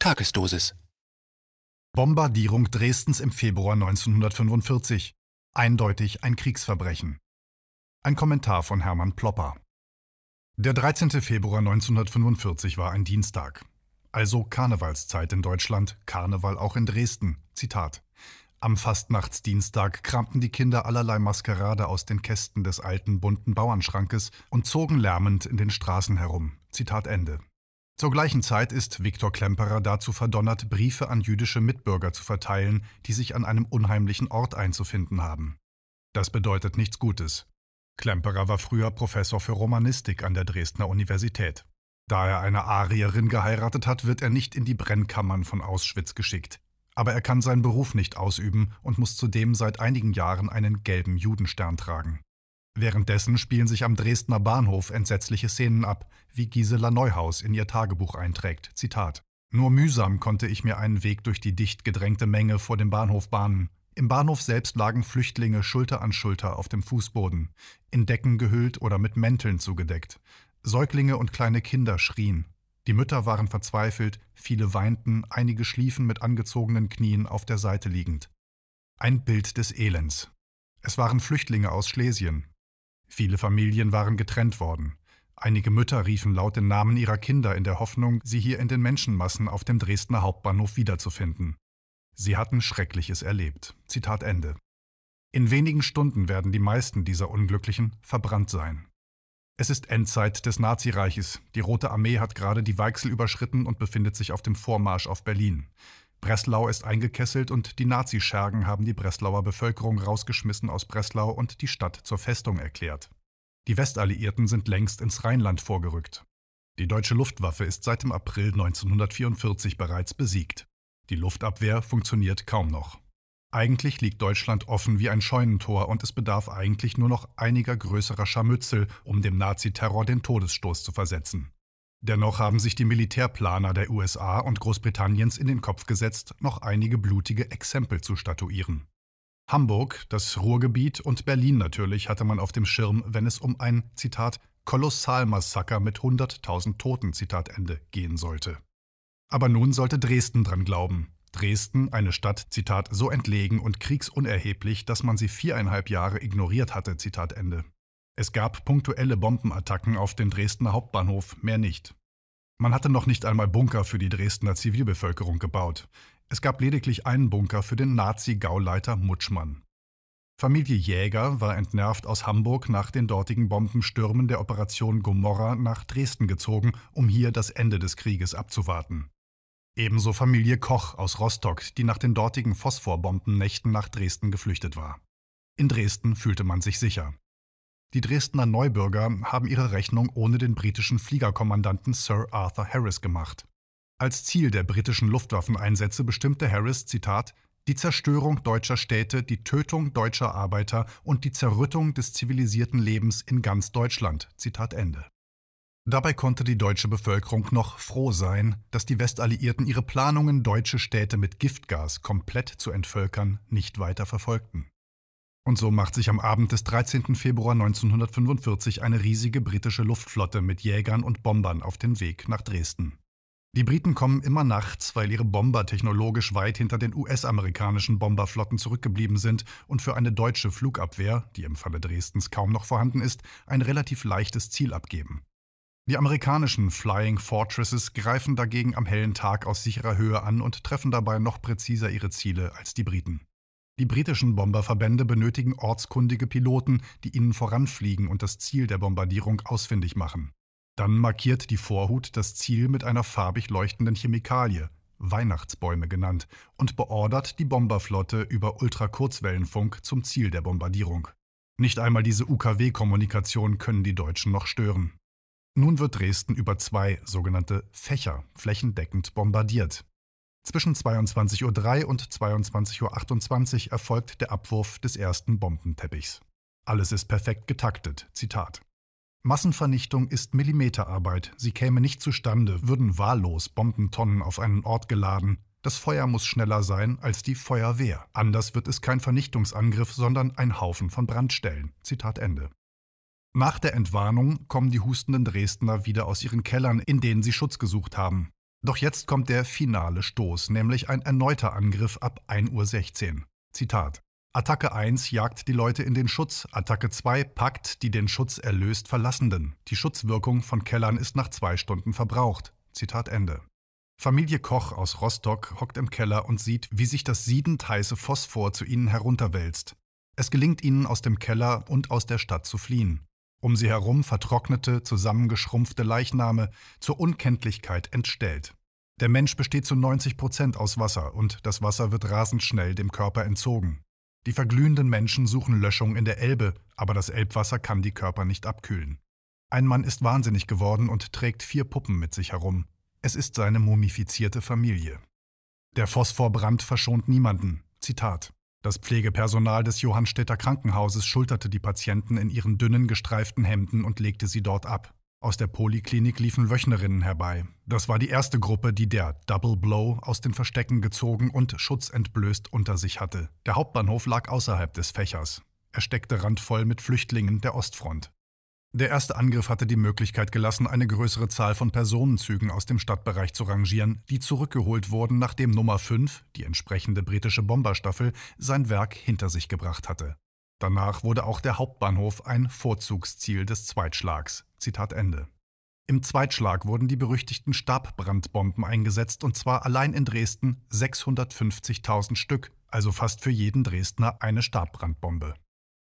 Tagesdosis. Bombardierung Dresdens im Februar 1945. Eindeutig ein Kriegsverbrechen. Ein Kommentar von Hermann Plopper. Der 13. Februar 1945 war ein Dienstag. Also Karnevalszeit in Deutschland, Karneval auch in Dresden. Zitat. Am Fastnachtsdienstag kramten die Kinder allerlei Maskerade aus den Kästen des alten bunten Bauernschrankes und zogen lärmend in den Straßen herum. Zitat Ende. Zur gleichen Zeit ist Viktor Klemperer dazu verdonnert, Briefe an jüdische Mitbürger zu verteilen, die sich an einem unheimlichen Ort einzufinden haben. Das bedeutet nichts Gutes. Klemperer war früher Professor für Romanistik an der Dresdner Universität. Da er eine Arierin geheiratet hat, wird er nicht in die Brennkammern von Auschwitz geschickt aber er kann seinen Beruf nicht ausüben und muss zudem seit einigen Jahren einen gelben Judenstern tragen. Währenddessen spielen sich am Dresdner Bahnhof entsetzliche Szenen ab, wie Gisela Neuhaus in ihr Tagebuch einträgt. Zitat: Nur mühsam konnte ich mir einen Weg durch die dicht gedrängte Menge vor dem Bahnhof bahnen. Im Bahnhof selbst lagen Flüchtlinge Schulter an Schulter auf dem Fußboden, in Decken gehüllt oder mit Mänteln zugedeckt. Säuglinge und kleine Kinder schrien. Die Mütter waren verzweifelt, viele weinten, einige schliefen mit angezogenen Knien auf der Seite liegend. Ein Bild des Elends. Es waren Flüchtlinge aus Schlesien. Viele Familien waren getrennt worden. Einige Mütter riefen laut den Namen ihrer Kinder in der Hoffnung, sie hier in den Menschenmassen auf dem Dresdner Hauptbahnhof wiederzufinden. Sie hatten Schreckliches erlebt. Zitat Ende. In wenigen Stunden werden die meisten dieser Unglücklichen verbrannt sein. Es ist Endzeit des Nazireiches. Die Rote Armee hat gerade die Weichsel überschritten und befindet sich auf dem Vormarsch auf Berlin. Breslau ist eingekesselt und die Nazischergen haben die Breslauer Bevölkerung rausgeschmissen aus Breslau und die Stadt zur Festung erklärt. Die Westalliierten sind längst ins Rheinland vorgerückt. Die deutsche Luftwaffe ist seit dem April 1944 bereits besiegt. Die Luftabwehr funktioniert kaum noch. Eigentlich liegt Deutschland offen wie ein Scheunentor und es bedarf eigentlich nur noch einiger größerer Scharmützel, um dem Naziterror den Todesstoß zu versetzen. Dennoch haben sich die Militärplaner der USA und Großbritanniens in den Kopf gesetzt, noch einige blutige Exempel zu statuieren. Hamburg, das Ruhrgebiet und Berlin natürlich hatte man auf dem Schirm, wenn es um ein, Zitat, Kolossalmassaker mit 100.000 Toten, Zitat Ende, gehen sollte. Aber nun sollte Dresden dran glauben, Dresden, eine Stadt, Zitat, so entlegen und kriegsunerheblich, dass man sie viereinhalb Jahre ignoriert hatte, Zitat Ende. Es gab punktuelle Bombenattacken auf den Dresdner Hauptbahnhof, mehr nicht. Man hatte noch nicht einmal Bunker für die Dresdner Zivilbevölkerung gebaut. Es gab lediglich einen Bunker für den Nazi-Gauleiter Mutschmann. Familie Jäger war entnervt aus Hamburg nach den dortigen Bombenstürmen der Operation Gomorra nach Dresden gezogen, um hier das Ende des Krieges abzuwarten. Ebenso Familie Koch aus Rostock, die nach den dortigen Phosphorbombennächten nach Dresden geflüchtet war. In Dresden fühlte man sich sicher. Die Dresdner Neubürger haben ihre Rechnung ohne den britischen Fliegerkommandanten Sir Arthur Harris gemacht. Als Ziel der britischen Luftwaffeneinsätze bestimmte Harris, Zitat, die Zerstörung deutscher Städte, die Tötung deutscher Arbeiter und die Zerrüttung des zivilisierten Lebens in ganz Deutschland. Zitat Ende. Dabei konnte die deutsche Bevölkerung noch froh sein, dass die Westalliierten ihre Planungen, deutsche Städte mit Giftgas komplett zu entvölkern, nicht weiter verfolgten. Und so macht sich am Abend des 13. Februar 1945 eine riesige britische Luftflotte mit Jägern und Bombern auf den Weg nach Dresden. Die Briten kommen immer nachts, weil ihre Bomber technologisch weit hinter den US-amerikanischen Bomberflotten zurückgeblieben sind und für eine deutsche Flugabwehr, die im Falle Dresdens kaum noch vorhanden ist, ein relativ leichtes Ziel abgeben. Die amerikanischen Flying Fortresses greifen dagegen am hellen Tag aus sicherer Höhe an und treffen dabei noch präziser ihre Ziele als die Briten. Die britischen Bomberverbände benötigen ortskundige Piloten, die ihnen voranfliegen und das Ziel der Bombardierung ausfindig machen. Dann markiert die Vorhut das Ziel mit einer farbig leuchtenden Chemikalie, Weihnachtsbäume genannt, und beordert die Bomberflotte über Ultrakurzwellenfunk zum Ziel der Bombardierung. Nicht einmal diese UKW-Kommunikation können die Deutschen noch stören. Nun wird Dresden über zwei sogenannte Fächer flächendeckend bombardiert. Zwischen 22.03 Uhr und 22.28 Uhr erfolgt der Abwurf des ersten Bombenteppichs. Alles ist perfekt getaktet. Zitat. Massenvernichtung ist Millimeterarbeit. Sie käme nicht zustande, würden wahllos Bombentonnen auf einen Ort geladen. Das Feuer muss schneller sein als die Feuerwehr. Anders wird es kein Vernichtungsangriff, sondern ein Haufen von Brandstellen. Zitat Ende. Nach der Entwarnung kommen die hustenden Dresdner wieder aus ihren Kellern, in denen sie Schutz gesucht haben. Doch jetzt kommt der finale Stoß, nämlich ein erneuter Angriff ab 1.16 Uhr. Zitat. Attacke 1 jagt die Leute in den Schutz, Attacke 2 packt die den Schutz erlöst Verlassenden. Die Schutzwirkung von Kellern ist nach zwei Stunden verbraucht. Zitat Ende. Familie Koch aus Rostock hockt im Keller und sieht, wie sich das siedend heiße Phosphor zu ihnen herunterwälzt. Es gelingt ihnen, aus dem Keller und aus der Stadt zu fliehen. Um sie herum vertrocknete, zusammengeschrumpfte Leichname, zur Unkenntlichkeit entstellt. Der Mensch besteht zu 90 Prozent aus Wasser und das Wasser wird rasend schnell dem Körper entzogen. Die verglühenden Menschen suchen Löschung in der Elbe, aber das Elbwasser kann die Körper nicht abkühlen. Ein Mann ist wahnsinnig geworden und trägt vier Puppen mit sich herum. Es ist seine mumifizierte Familie. Der Phosphorbrand verschont niemanden. Zitat. Das Pflegepersonal des Johannstädter Krankenhauses schulterte die Patienten in ihren dünnen, gestreiften Hemden und legte sie dort ab. Aus der Poliklinik liefen Wöchnerinnen herbei. Das war die erste Gruppe, die der Double Blow aus den Verstecken gezogen und schutzentblößt unter sich hatte. Der Hauptbahnhof lag außerhalb des Fächers. Er steckte randvoll mit Flüchtlingen der Ostfront. Der erste Angriff hatte die Möglichkeit gelassen, eine größere Zahl von Personenzügen aus dem Stadtbereich zu rangieren, die zurückgeholt wurden, nachdem Nummer 5, die entsprechende britische Bomberstaffel, sein Werk hinter sich gebracht hatte. Danach wurde auch der Hauptbahnhof ein Vorzugsziel des Zweitschlags. Zitat Ende. Im Zweitschlag wurden die berüchtigten Stabbrandbomben eingesetzt, und zwar allein in Dresden 650.000 Stück, also fast für jeden Dresdner eine Stabbrandbombe.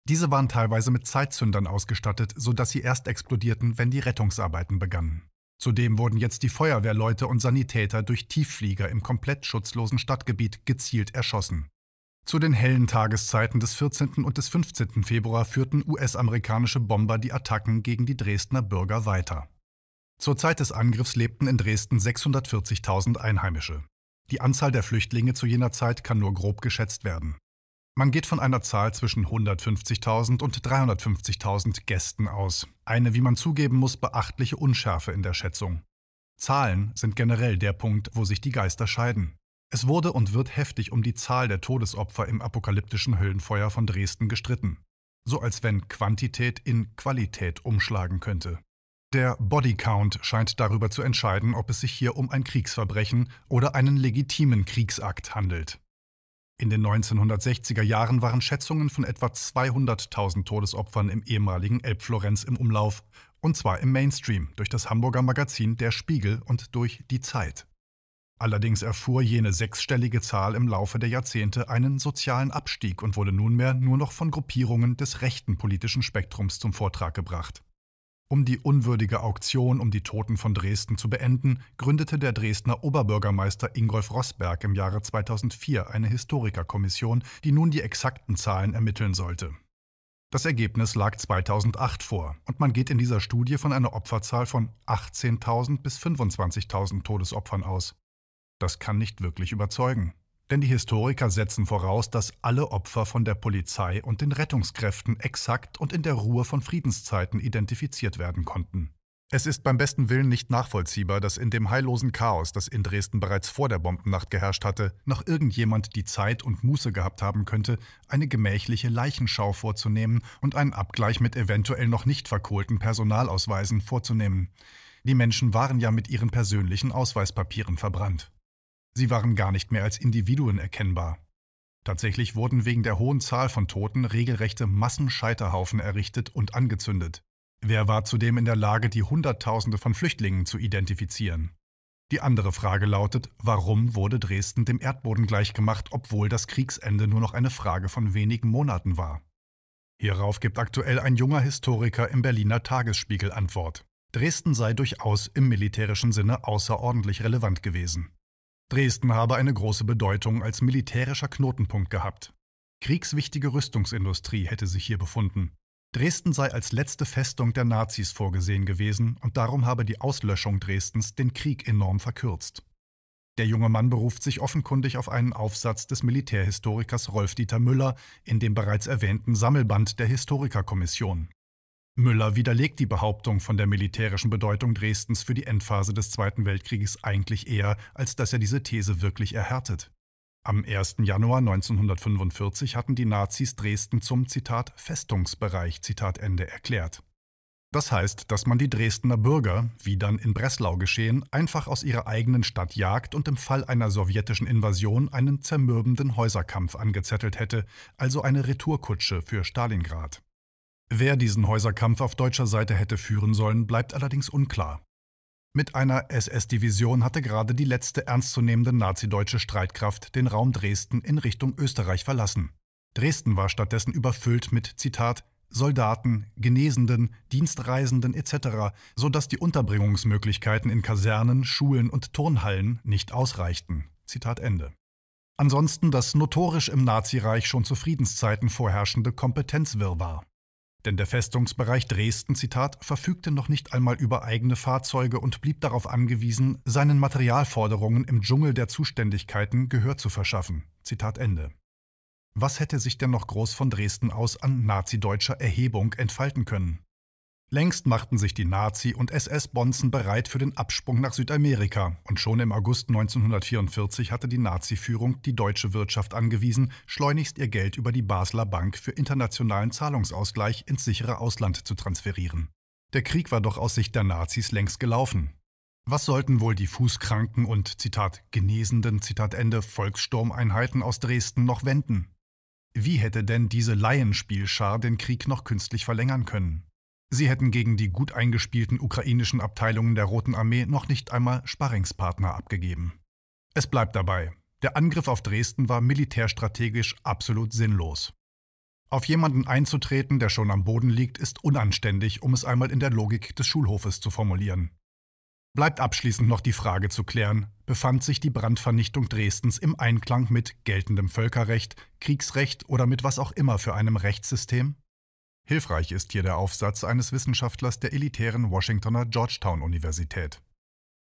Diese waren teilweise mit Zeitzündern ausgestattet, sodass sie erst explodierten, wenn die Rettungsarbeiten begannen. Zudem wurden jetzt die Feuerwehrleute und Sanitäter durch Tiefflieger im komplett schutzlosen Stadtgebiet gezielt erschossen. Zu den hellen Tageszeiten des 14. und des 15. Februar führten US-amerikanische Bomber die Attacken gegen die Dresdner Bürger weiter. Zur Zeit des Angriffs lebten in Dresden 640.000 Einheimische. Die Anzahl der Flüchtlinge zu jener Zeit kann nur grob geschätzt werden. Man geht von einer Zahl zwischen 150.000 und 350.000 Gästen aus. Eine, wie man zugeben muss, beachtliche Unschärfe in der Schätzung. Zahlen sind generell der Punkt, wo sich die Geister scheiden. Es wurde und wird heftig um die Zahl der Todesopfer im apokalyptischen Höllenfeuer von Dresden gestritten. So als wenn Quantität in Qualität umschlagen könnte. Der Bodycount scheint darüber zu entscheiden, ob es sich hier um ein Kriegsverbrechen oder einen legitimen Kriegsakt handelt. In den 1960er Jahren waren Schätzungen von etwa 200.000 Todesopfern im ehemaligen Elbflorenz im Umlauf, und zwar im Mainstream durch das Hamburger Magazin Der Spiegel und durch Die Zeit. Allerdings erfuhr jene sechsstellige Zahl im Laufe der Jahrzehnte einen sozialen Abstieg und wurde nunmehr nur noch von Gruppierungen des rechten politischen Spektrums zum Vortrag gebracht. Um die unwürdige Auktion um die Toten von Dresden zu beenden, gründete der Dresdner Oberbürgermeister Ingolf Rossberg im Jahre 2004 eine Historikerkommission, die nun die exakten Zahlen ermitteln sollte. Das Ergebnis lag 2008 vor und man geht in dieser Studie von einer Opferzahl von 18.000 bis 25.000 Todesopfern aus. Das kann nicht wirklich überzeugen. Denn die Historiker setzen voraus, dass alle Opfer von der Polizei und den Rettungskräften exakt und in der Ruhe von Friedenszeiten identifiziert werden konnten. Es ist beim besten Willen nicht nachvollziehbar, dass in dem heillosen Chaos, das in Dresden bereits vor der Bombennacht geherrscht hatte, noch irgendjemand die Zeit und Muße gehabt haben könnte, eine gemächliche Leichenschau vorzunehmen und einen Abgleich mit eventuell noch nicht verkohlten Personalausweisen vorzunehmen. Die Menschen waren ja mit ihren persönlichen Ausweispapieren verbrannt. Sie waren gar nicht mehr als Individuen erkennbar. Tatsächlich wurden wegen der hohen Zahl von Toten regelrechte Massenscheiterhaufen errichtet und angezündet. Wer war zudem in der Lage, die Hunderttausende von Flüchtlingen zu identifizieren? Die andere Frage lautet, warum wurde Dresden dem Erdboden gleichgemacht, obwohl das Kriegsende nur noch eine Frage von wenigen Monaten war? Hierauf gibt aktuell ein junger Historiker im Berliner Tagesspiegel Antwort. Dresden sei durchaus im militärischen Sinne außerordentlich relevant gewesen. Dresden habe eine große Bedeutung als militärischer Knotenpunkt gehabt. Kriegswichtige Rüstungsindustrie hätte sich hier befunden. Dresden sei als letzte Festung der Nazis vorgesehen gewesen und darum habe die Auslöschung Dresdens den Krieg enorm verkürzt. Der junge Mann beruft sich offenkundig auf einen Aufsatz des Militärhistorikers Rolf-Dieter Müller in dem bereits erwähnten Sammelband der Historikerkommission. Müller widerlegt die Behauptung von der militärischen Bedeutung Dresdens für die Endphase des Zweiten Weltkrieges eigentlich eher, als dass er diese These wirklich erhärtet. Am 1. Januar 1945 hatten die Nazis Dresden zum Zitat Festungsbereich Zitat Ende erklärt. Das heißt, dass man die Dresdner Bürger, wie dann in Breslau geschehen, einfach aus ihrer eigenen Stadt jagt und im Fall einer sowjetischen Invasion einen zermürbenden Häuserkampf angezettelt hätte, also eine Retourkutsche für Stalingrad. Wer diesen Häuserkampf auf deutscher Seite hätte führen sollen, bleibt allerdings unklar. Mit einer SS-Division hatte gerade die letzte ernstzunehmende nazideutsche Streitkraft den Raum Dresden in Richtung Österreich verlassen. Dresden war stattdessen überfüllt mit, Zitat, Soldaten, Genesenden, Dienstreisenden etc., so dass die Unterbringungsmöglichkeiten in Kasernen, Schulen und Turnhallen nicht ausreichten. Zitat Ende. Ansonsten das notorisch im Nazireich schon zu Friedenszeiten vorherrschende Kompetenzwirrwarr. Denn der Festungsbereich Dresden, Zitat, verfügte noch nicht einmal über eigene Fahrzeuge und blieb darauf angewiesen, seinen Materialforderungen im Dschungel der Zuständigkeiten Gehör zu verschaffen. Zitat Ende. Was hätte sich denn noch groß von Dresden aus an nazideutscher Erhebung entfalten können? Längst machten sich die Nazi- und SS-Bonzen bereit für den Absprung nach Südamerika, und schon im August 1944 hatte die Nazi-Führung die deutsche Wirtschaft angewiesen, schleunigst ihr Geld über die Basler Bank für internationalen Zahlungsausgleich ins sichere Ausland zu transferieren. Der Krieg war doch aus Sicht der Nazis längst gelaufen. Was sollten wohl die Fußkranken und Zitat genesenden Zitat Ende Volkssturmeinheiten aus Dresden noch wenden? Wie hätte denn diese Laienspielschar den Krieg noch künstlich verlängern können? Sie hätten gegen die gut eingespielten ukrainischen Abteilungen der Roten Armee noch nicht einmal Sparringspartner abgegeben. Es bleibt dabei, der Angriff auf Dresden war militärstrategisch absolut sinnlos. Auf jemanden einzutreten, der schon am Boden liegt, ist unanständig, um es einmal in der Logik des Schulhofes zu formulieren. Bleibt abschließend noch die Frage zu klären, befand sich die Brandvernichtung Dresdens im Einklang mit geltendem Völkerrecht, Kriegsrecht oder mit was auch immer für einem Rechtssystem? Hilfreich ist hier der Aufsatz eines Wissenschaftlers der elitären Washingtoner Georgetown-Universität.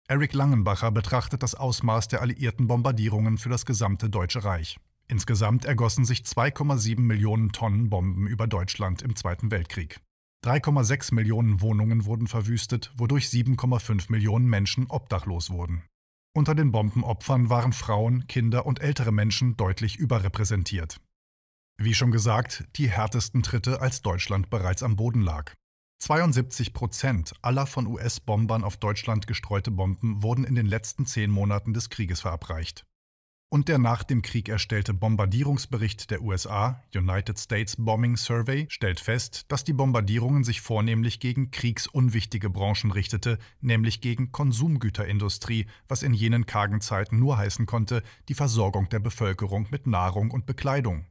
Eric Langenbacher betrachtet das Ausmaß der alliierten Bombardierungen für das gesamte Deutsche Reich. Insgesamt ergossen sich 2,7 Millionen Tonnen Bomben über Deutschland im Zweiten Weltkrieg. 3,6 Millionen Wohnungen wurden verwüstet, wodurch 7,5 Millionen Menschen obdachlos wurden. Unter den Bombenopfern waren Frauen, Kinder und ältere Menschen deutlich überrepräsentiert. Wie schon gesagt, die härtesten Tritte, als Deutschland bereits am Boden lag. 72 Prozent aller von US-Bombern auf Deutschland gestreute Bomben wurden in den letzten zehn Monaten des Krieges verabreicht und der nach dem Krieg erstellte Bombardierungsbericht der USA, United States Bombing Survey, stellt fest, dass die Bombardierungen sich vornehmlich gegen kriegsunwichtige Branchen richtete, nämlich gegen Konsumgüterindustrie, was in jenen kargen Zeiten nur heißen konnte, die Versorgung der Bevölkerung mit Nahrung und Bekleidung.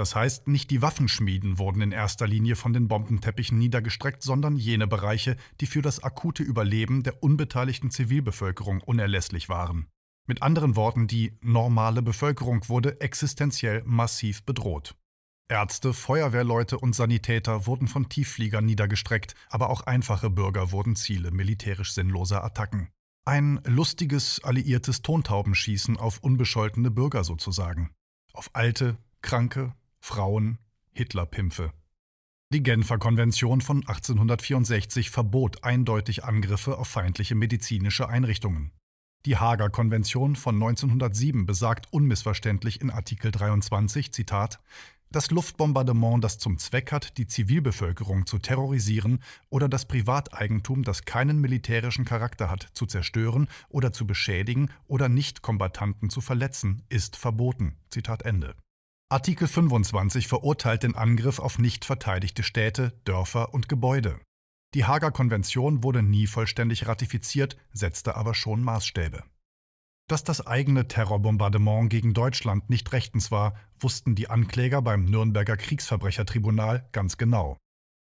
Das heißt, nicht die Waffenschmieden wurden in erster Linie von den Bombenteppichen niedergestreckt, sondern jene Bereiche, die für das akute Überleben der unbeteiligten Zivilbevölkerung unerlässlich waren. Mit anderen Worten, die normale Bevölkerung wurde existenziell massiv bedroht. Ärzte, Feuerwehrleute und Sanitäter wurden von Tieffliegern niedergestreckt, aber auch einfache Bürger wurden Ziele militärisch sinnloser Attacken. Ein lustiges, alliiertes Tontaubenschießen auf unbescholtene Bürger sozusagen. Auf alte, kranke, Frauen, Hitlerpimpfe. Die Genfer Konvention von 1864 verbot eindeutig Angriffe auf feindliche medizinische Einrichtungen. Die Haager Konvention von 1907 besagt unmissverständlich in Artikel 23, Zitat, das Luftbombardement, das zum Zweck hat, die Zivilbevölkerung zu terrorisieren oder das Privateigentum, das keinen militärischen Charakter hat, zu zerstören oder zu beschädigen oder Nichtkombattanten zu verletzen, ist verboten. Zitat Ende. Artikel 25 verurteilt den Angriff auf nicht verteidigte Städte, Dörfer und Gebäude. Die Haager Konvention wurde nie vollständig ratifiziert, setzte aber schon Maßstäbe. Dass das eigene Terrorbombardement gegen Deutschland nicht rechtens war, wussten die Ankläger beim Nürnberger Kriegsverbrechertribunal ganz genau.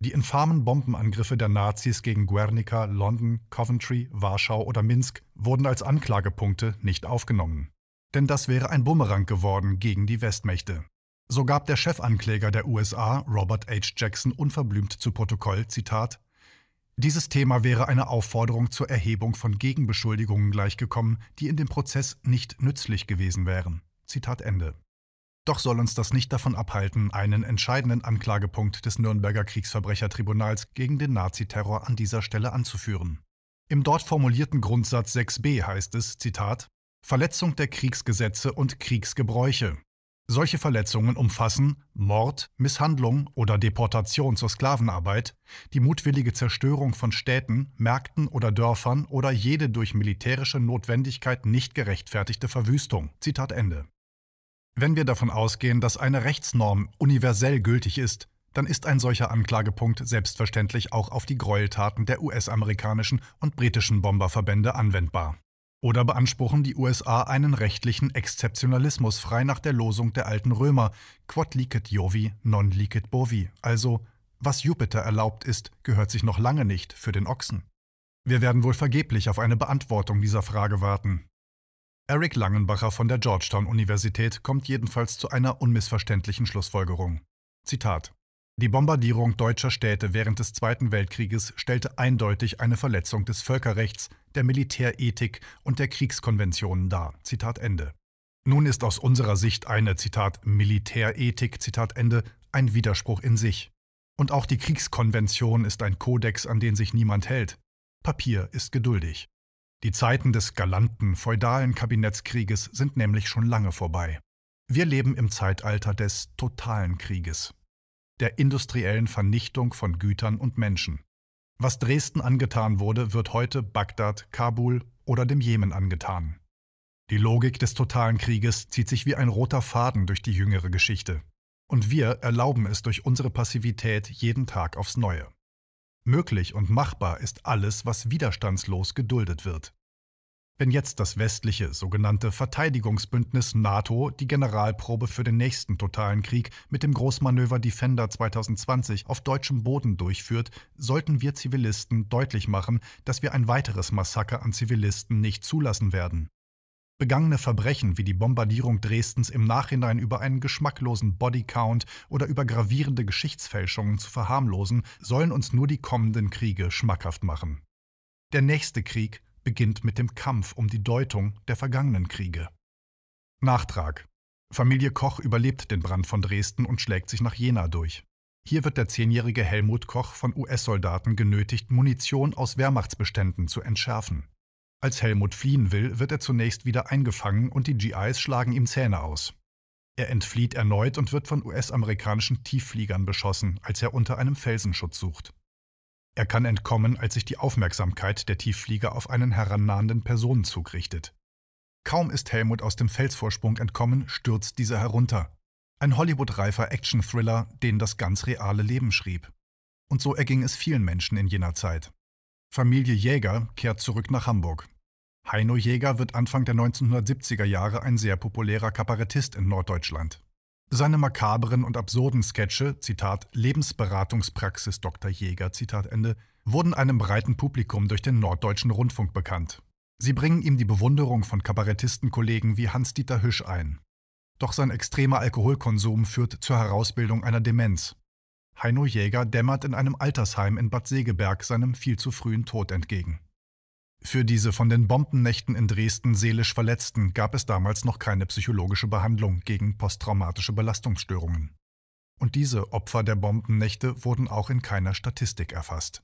Die infamen Bombenangriffe der Nazis gegen Guernica, London, Coventry, Warschau oder Minsk wurden als Anklagepunkte nicht aufgenommen. Denn das wäre ein Bumerang geworden gegen die Westmächte. So gab der Chefankläger der USA, Robert H. Jackson, unverblümt zu Protokoll, Zitat, dieses Thema wäre einer Aufforderung zur Erhebung von Gegenbeschuldigungen gleichgekommen, die in dem Prozess nicht nützlich gewesen wären. Zitat Ende. Doch soll uns das nicht davon abhalten, einen entscheidenden Anklagepunkt des Nürnberger Kriegsverbrechertribunals gegen den Naziterror an dieser Stelle anzuführen. Im dort formulierten Grundsatz 6b heißt es, Zitat, Verletzung der Kriegsgesetze und Kriegsgebräuche Solche Verletzungen umfassen Mord, Misshandlung oder Deportation zur Sklavenarbeit, die mutwillige Zerstörung von Städten, Märkten oder Dörfern oder jede durch militärische Notwendigkeit nicht gerechtfertigte Verwüstung. Zitat Ende. Wenn wir davon ausgehen, dass eine Rechtsnorm universell gültig ist, dann ist ein solcher Anklagepunkt selbstverständlich auch auf die Gräueltaten der US-amerikanischen und britischen Bomberverbände anwendbar. Oder beanspruchen die USA einen rechtlichen Exzeptionalismus frei nach der Losung der alten Römer, quod licet Jovi, non licet bovi, also was Jupiter erlaubt ist, gehört sich noch lange nicht für den Ochsen. Wir werden wohl vergeblich auf eine Beantwortung dieser Frage warten. Eric Langenbacher von der Georgetown Universität kommt jedenfalls zu einer unmissverständlichen Schlussfolgerung. Zitat die Bombardierung deutscher Städte während des Zweiten Weltkrieges stellte eindeutig eine Verletzung des Völkerrechts, der Militärethik und der Kriegskonventionen dar. Zitat Ende. Nun ist aus unserer Sicht eine Zitat Militärethik Zitat Ende ein Widerspruch in sich. Und auch die Kriegskonvention ist ein Kodex, an den sich niemand hält. Papier ist geduldig. Die Zeiten des galanten, feudalen Kabinettskrieges sind nämlich schon lange vorbei. Wir leben im Zeitalter des totalen Krieges der industriellen Vernichtung von Gütern und Menschen. Was Dresden angetan wurde, wird heute Bagdad, Kabul oder dem Jemen angetan. Die Logik des totalen Krieges zieht sich wie ein roter Faden durch die jüngere Geschichte. Und wir erlauben es durch unsere Passivität jeden Tag aufs Neue. Möglich und machbar ist alles, was widerstandslos geduldet wird. Wenn jetzt das westliche sogenannte Verteidigungsbündnis NATO die Generalprobe für den nächsten totalen Krieg mit dem Großmanöver Defender 2020 auf deutschem Boden durchführt, sollten wir Zivilisten deutlich machen, dass wir ein weiteres Massaker an Zivilisten nicht zulassen werden. Begangene Verbrechen wie die Bombardierung Dresdens im Nachhinein über einen geschmacklosen Bodycount oder über gravierende Geschichtsfälschungen zu verharmlosen, sollen uns nur die kommenden Kriege schmackhaft machen. Der nächste Krieg beginnt mit dem Kampf um die Deutung der vergangenen Kriege. Nachtrag. Familie Koch überlebt den Brand von Dresden und schlägt sich nach Jena durch. Hier wird der zehnjährige Helmut Koch von US-Soldaten genötigt, Munition aus Wehrmachtsbeständen zu entschärfen. Als Helmut fliehen will, wird er zunächst wieder eingefangen und die GIs schlagen ihm Zähne aus. Er entflieht erneut und wird von US-amerikanischen Tieffliegern beschossen, als er unter einem Felsenschutz sucht. Er kann entkommen, als sich die Aufmerksamkeit der Tiefflieger auf einen herannahenden Personenzug richtet. Kaum ist Helmut aus dem Felsvorsprung entkommen, stürzt dieser herunter. Ein Hollywood-reifer Action-Thriller, den das ganz reale Leben schrieb. Und so erging es vielen Menschen in jener Zeit. Familie Jäger kehrt zurück nach Hamburg. Heino Jäger wird Anfang der 1970er Jahre ein sehr populärer Kabarettist in Norddeutschland. Seine makabren und absurden Sketche, Zitat, Lebensberatungspraxis Dr. Jäger, Zitat Ende, wurden einem breiten Publikum durch den Norddeutschen Rundfunk bekannt. Sie bringen ihm die Bewunderung von Kabarettistenkollegen wie Hans-Dieter Hüsch ein. Doch sein extremer Alkoholkonsum führt zur Herausbildung einer Demenz. Heino Jäger dämmert in einem Altersheim in Bad Segeberg seinem viel zu frühen Tod entgegen. Für diese von den Bombennächten in Dresden seelisch Verletzten gab es damals noch keine psychologische Behandlung gegen posttraumatische Belastungsstörungen. Und diese Opfer der Bombennächte wurden auch in keiner Statistik erfasst.